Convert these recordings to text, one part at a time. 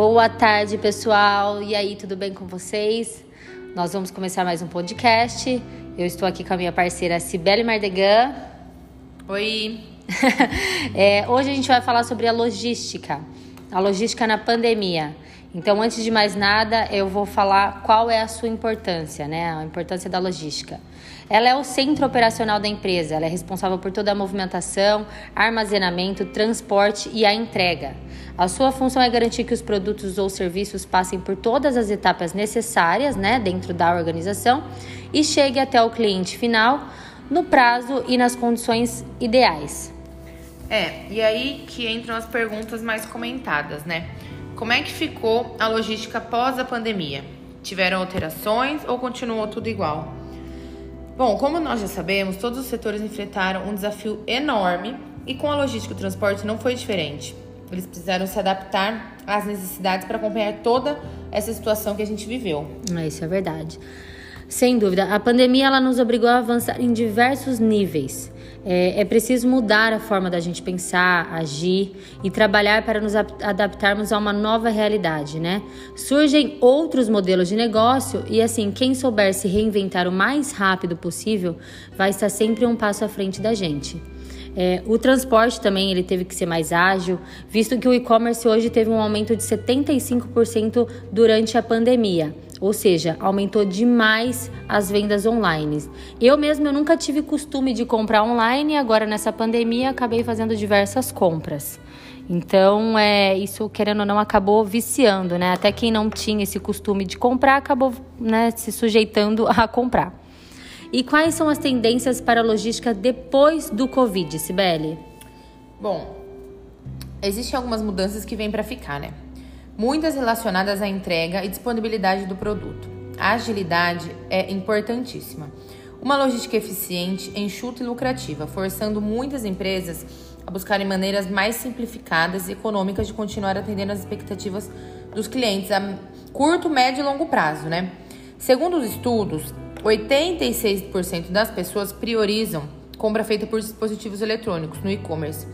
Boa tarde, pessoal. E aí, tudo bem com vocês? Nós vamos começar mais um podcast. Eu estou aqui com a minha parceira Cibele Mardegan. Oi. é, hoje a gente vai falar sobre a logística, a logística na pandemia. Então, antes de mais nada, eu vou falar qual é a sua importância, né? A importância da logística. Ela é o centro operacional da empresa, ela é responsável por toda a movimentação, armazenamento, transporte e a entrega. A sua função é garantir que os produtos ou serviços passem por todas as etapas necessárias, né, dentro da organização e chegue até o cliente final no prazo e nas condições ideais. É, e aí que entram as perguntas mais comentadas, né? Como é que ficou a logística após a pandemia? Tiveram alterações ou continuou tudo igual? Bom, como nós já sabemos, todos os setores enfrentaram um desafio enorme e com a logística e o transporte não foi diferente. Eles precisaram se adaptar às necessidades para acompanhar toda essa situação que a gente viveu. É, isso é verdade. Sem dúvida, a pandemia ela nos obrigou a avançar em diversos níveis. É, é, preciso mudar a forma da gente pensar, agir e trabalhar para nos adaptarmos a uma nova realidade, né? Surgem outros modelos de negócio e, assim, quem souber se reinventar o mais rápido possível vai estar sempre um passo à frente da gente. É, o transporte também ele teve que ser mais ágil, visto que o e-commerce hoje teve um aumento de 75% durante a pandemia. Ou seja, aumentou demais as vendas online. Eu mesmo eu nunca tive costume de comprar online e agora nessa pandemia acabei fazendo diversas compras. Então, é, isso, querendo ou não, acabou viciando, né? Até quem não tinha esse costume de comprar acabou né, se sujeitando a comprar. E quais são as tendências para a logística depois do Covid, Sibeli? Bom, existem algumas mudanças que vêm para ficar, né? muitas relacionadas à entrega e disponibilidade do produto. A agilidade é importantíssima. Uma logística eficiente, enxuta e lucrativa, forçando muitas empresas a buscarem maneiras mais simplificadas e econômicas de continuar atendendo as expectativas dos clientes a curto, médio e longo prazo, né? Segundo os estudos, 86% das pessoas priorizam compra feita por dispositivos eletrônicos no e-commerce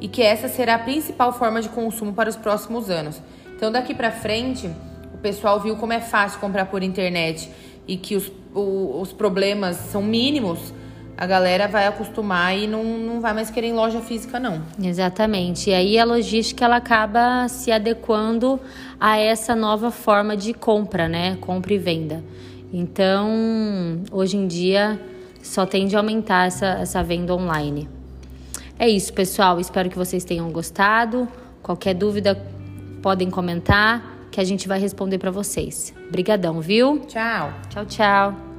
e que essa será a principal forma de consumo para os próximos anos. Então, daqui para frente, o pessoal viu como é fácil comprar por internet e que os, o, os problemas são mínimos. A galera vai acostumar e não, não vai mais querer em loja física, não. Exatamente. E aí a logística ela acaba se adequando a essa nova forma de compra, né? Compra e venda. Então, hoje em dia, só tende a aumentar essa, essa venda online. É isso, pessoal. Espero que vocês tenham gostado. Qualquer dúvida, podem comentar que a gente vai responder para vocês. Brigadão, viu? Tchau. Tchau, tchau.